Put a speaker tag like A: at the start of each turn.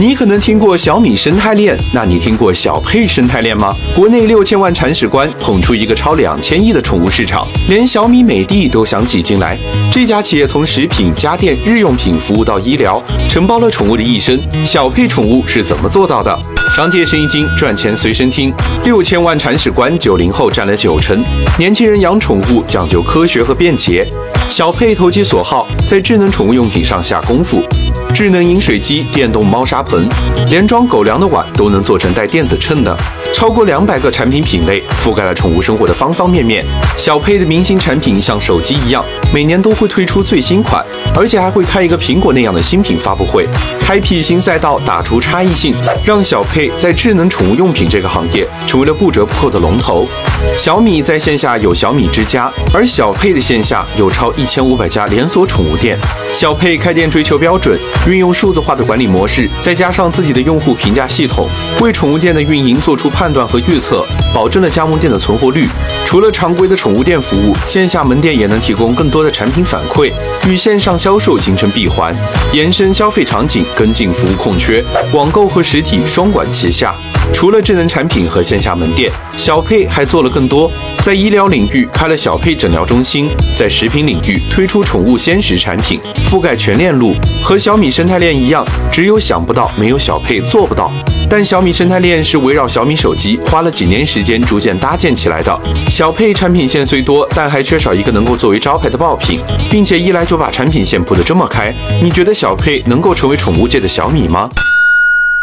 A: 你可能听过小米生态链，那你听过小佩生态链吗？国内六千万铲屎官捧出一个超两千亿的宠物市场，连小米、美的都想挤进来。这家企业从食品、家电、日用品服务到医疗，承包了宠物的一生。小佩宠物是怎么做到的？商界生意经，赚钱随身听。六千万铲屎官，九零后占了九成。年轻人养宠物讲究科学和便捷。小佩投其所好，在智能宠物用品上下功夫。智能饮水机、电动猫砂盆，连装狗粮的碗都能做成带电子秤的。超过两百个产品品类，覆盖了宠物生活的方方面面。小佩的明星产品像手机一样，每年都会推出最新款，而且还会开一个苹果那样的新品发布会，开辟新赛道，打出差异性，让小佩在智能宠物用品这个行业成为了不折不扣的龙头。小米在线下有小米之家，而小佩的线下有超一千五百家连锁宠物店。小佩开店追求标准，运用数字化的管理模式，再加上自己的用户评价系统，为宠物店的运营做出判断和预测，保证了加盟店的存活率。除了常规的宠物店服务，线下门店也能提供更多的产品反馈，与线上销售形成闭环，延伸消费场景，跟进服务空缺，网购和实体双管齐下。除了智能产品和线下门店，小佩还做了更多。在医疗领域开了小佩诊疗中心，在食品领域推出宠物鲜食产品，覆盖全链路。和小米生态链一样，只有想不到，没有小佩做不到。但小米生态链是围绕小米手机花了几年时间逐渐搭建起来的。小佩产品线虽多，但还缺少一个能够作为招牌的爆品，并且一来就把产品线铺得这么开。你觉得小佩能够成为宠物界的小米吗？